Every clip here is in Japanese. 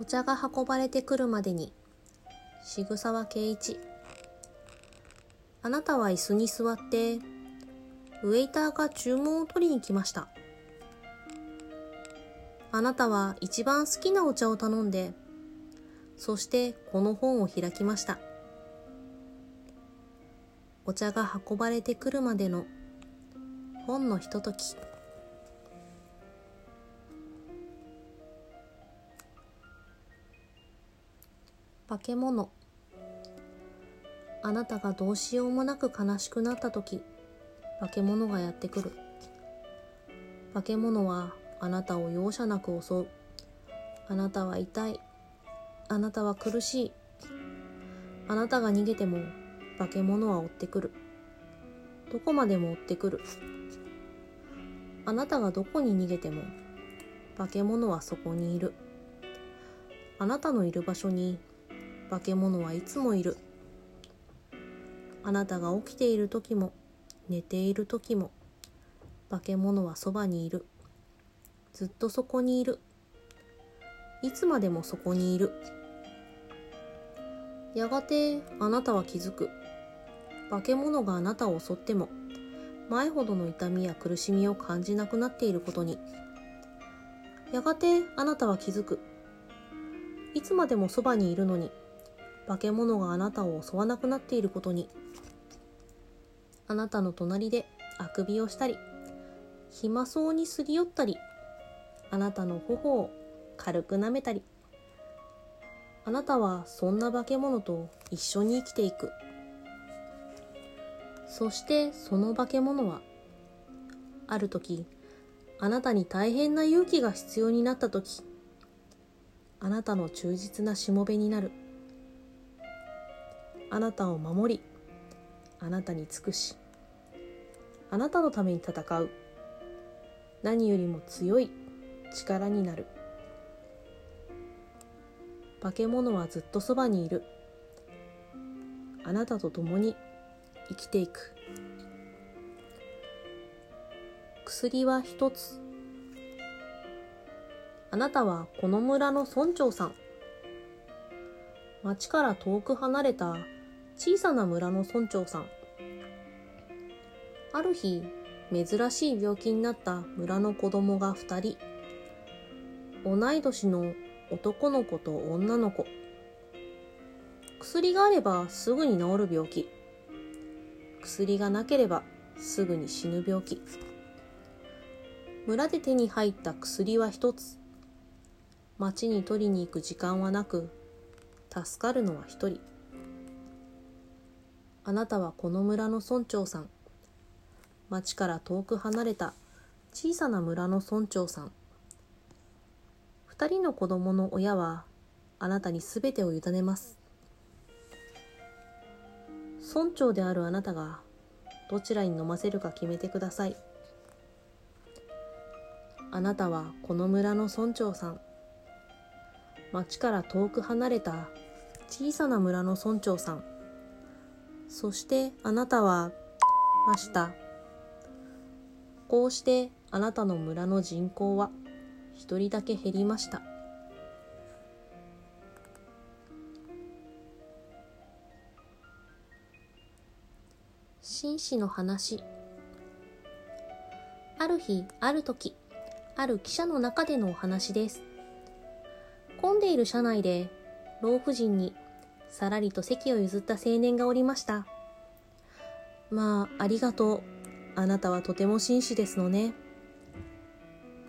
お茶が運ばれてくるまでに。渋沢圭一。あなたは椅子に座ってウェイターが注文を取りに来ました。あなたは一番好きなお茶を頼んでそしてこの本を開きました。お茶が運ばれてくるまでの本のひととき。化け物。あなたがどうしようもなく悲しくなった時化け物がやってくる。化け物はあなたを容赦なく襲う。あなたは痛い。あなたは苦しい。あなたが逃げても化け物は追ってくる。どこまでも追ってくる。あなたがどこに逃げても化け物はそこにいる。あなたのいる場所に化け物はいつもいる。あなたが起きている時も寝ている時も化け物はそばにいる。ずっとそこにいる。いつまでもそこにいる。やがてあなたは気づく。化け物があなたを襲っても前ほどの痛みや苦しみを感じなくなっていることに。やがてあなたは気づく。いつまでもそばにいるのに。化け物があなたを襲わなくなっていることに。あなたの隣であくびをしたり暇そうにすり寄ったりあなたの頬を軽く舐めたり。あなたはそんな化け物と一緒に生きていく。そしてその化け物はある時あなたに大変な勇気が必要になった時あなたの忠実なしもべになる。あなたを守りあなたに尽くしあなたのために戦う。何よりも強い力になる。化け物はずっとそばにいる。あなたと共に生きていく。薬は一つ。あなたはこの村の村長さん。町から遠く離れた小さな村の村長さん。ある日、珍しい病気になった村の子供が二人。同い年の男の子と女の子。薬があればすぐに治る病気。薬がなければすぐに死ぬ病気。村で手に入った薬は一つ。町に取りに行く時間はなく、助かるのは一人。あなたはこの村の村長さん。町から遠く離れた小さな村の村長さん。二人の子供の親はあなたにすべてを委ねます。村長であるあなたがどちらに飲ませるか決めてください。あなたはこの村の村長さん。町から遠く離れた小さな村の村長さん。そしてあなたは、ました。こうしてあなたの村の人口は一人だけ減りました。紳士の話ある日、ある時、ある記者の中でのお話です。混んでいる車内で、老婦人にさらりと席を譲った青年がおりました。まあ、ありがとう。あなたはとても紳士ですのね。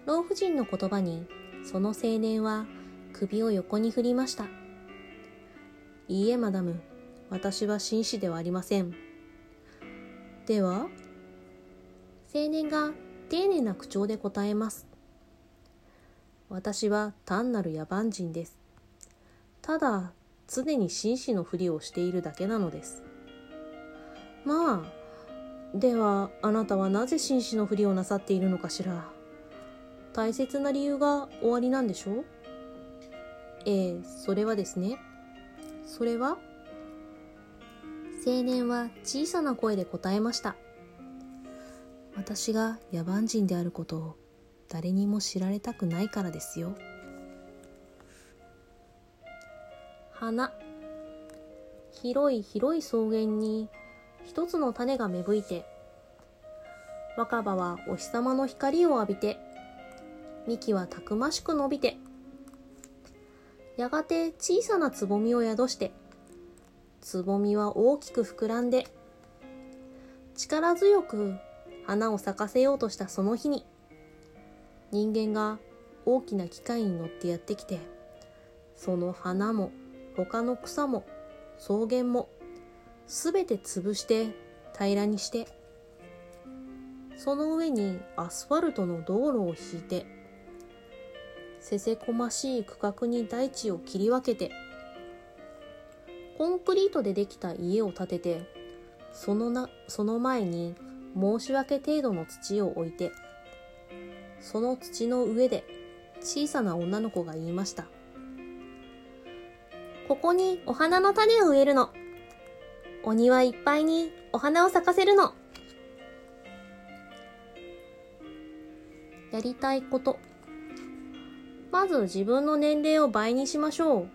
老婦人の言葉に、その青年は首を横に振りました。いいえ、マダム。私は紳士ではありません。では青年が丁寧な口調で答えます。私は単なる野蛮人です。ただ、常に紳士のふりをしているだけなのです。まあ、ではあなたはなぜ紳士のふりをなさっているのかしら。大切な理由が終わりなんでしょう？ええ、それはですね。それは青年は小さな声で答えました。私が野蛮人であることを誰にも知られたくないからですよ。花。広い広い草原に一つの種が芽吹いて若葉はお日様の光を浴びて幹はたくましく伸びてやがて小さなつぼみを宿してつぼみは大きく膨らんで力強く花を咲かせようとしたその日に人間が大きな機械に乗ってやってきてその花も他の草も草原もすべて潰して平らにしてその上にアスファルトの道路を引いてせせこましい区画に大地を切り分けてコンクリートでできた家を建ててそのなその前に申し訳程度の土を置いてその土の上で小さな女の子が言いました。ここにお花の種を植えるの。お庭いっぱいにお花を咲かせるの。やりたいこと。まず自分の年齢を倍にしましょう。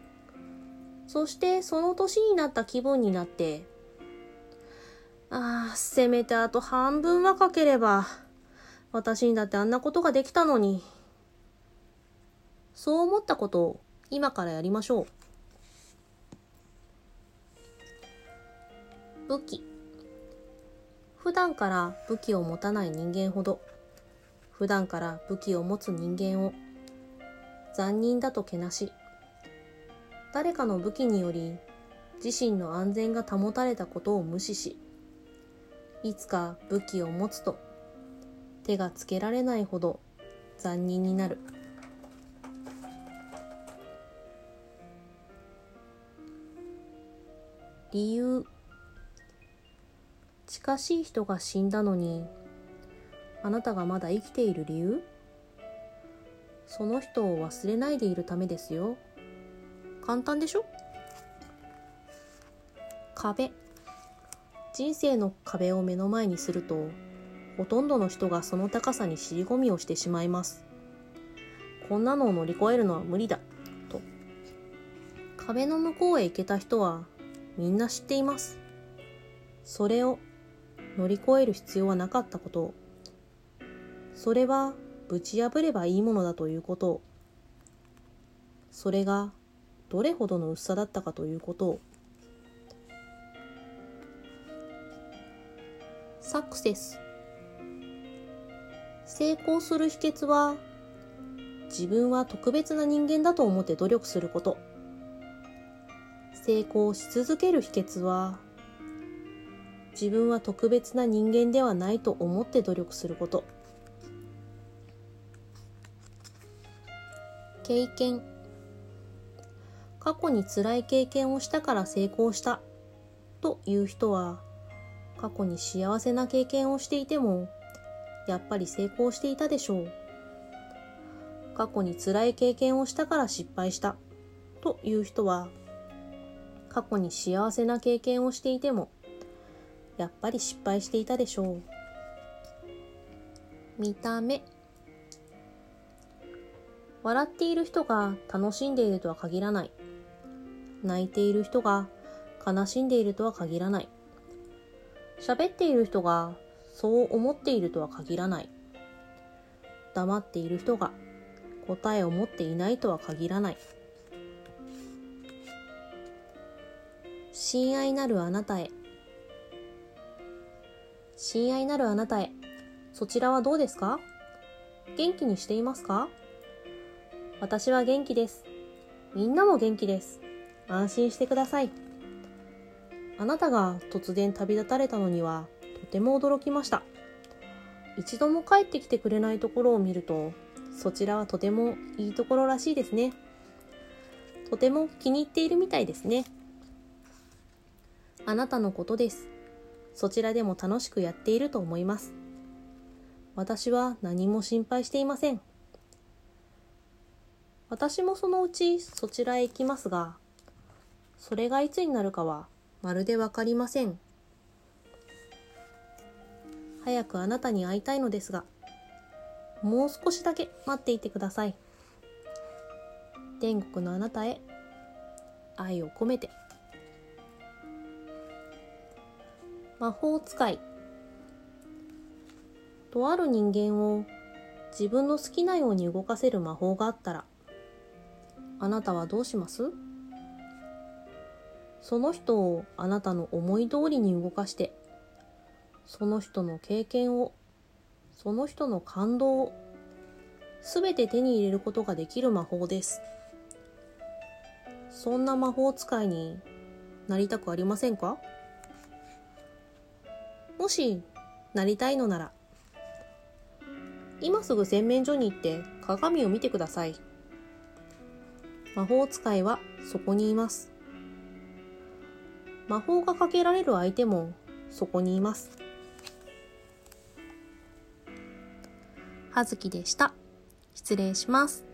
そしてその年になった気分になって、ああ、せめてあと半分若ければ、私にだってあんなことができたのに。そう思ったことを今からやりましょう。武器。普段から武器を持たない人間ほど、普段から武器を持つ人間を、残忍だとけなし、誰かの武器により自身の安全が保たれたことを無視し、いつか武器を持つと手がつけられないほど残忍になる。理由近しい人が死んだのにあなたがまだ生きている理由？その人を忘れないでいるためですよ。簡単でしょ？壁。人生の壁を目の前にするとほとんどの人がその高さに尻込みをしてしまいます。こんなのを乗り越えるのは無理だ。と。壁の向こうへ行けた人はみんな知っています。それを乗り越える必要はなかったこと。それはぶち破ればいいものだということ。それがどれほどの薄さだったかということ。サクセス。成功する秘訣は自分は特別な人間だと思って努力すること。成功し続ける秘訣は自分は特別な人間ではないと思って努力すること。経験。過去に辛い経験をしたから成功した。という人は過去に幸せな経験をしていてもやっぱり成功していたでしょう。過去に辛い経験をしたから失敗した。という人は過去に幸せな経験をしていても、やっぱり失敗していたでしょう。見た目。笑っている人が楽しんでいるとは限らない。泣いている人が悲しんでいるとは限らない。喋っている人がそう思っているとは限らない。黙っている人が答えを持っていないとは限らない。親愛なるあなたへ。親愛なるあなたへ。そちらはどうですか？元気にしていますか？私は元気です。みんなも元気です。安心してください。あなたが突然旅立たれたのにはとても驚きました。一度も帰ってきてくれないところを見ると、そちらはとてもいいところらしいですね。とても気に入っているみたいですね。あなたのことです。そちらでも楽しくやっていると思います。私は何も心配していません。私もそのうちそちらへ行きますが、それがいつになるかはまるでわかりません。早くあなたに会いたいのですが、もう少しだけ待っていてください。天国のあなたへ、愛を込めて魔法使い。とある人間を自分の好きなように動かせる魔法があったらあなたはどうします？その人をあなたの思い通りに動かしてその人の経験をその人の感動をすべて手に入れることができる魔法です。そんな魔法使いになりたくありませんか？もしなりたいのなら今すぐ洗面所に行って鏡を見てください。魔法使いはそこにいます。魔法がかけられる相手もそこにいます。はずきでした。失礼します。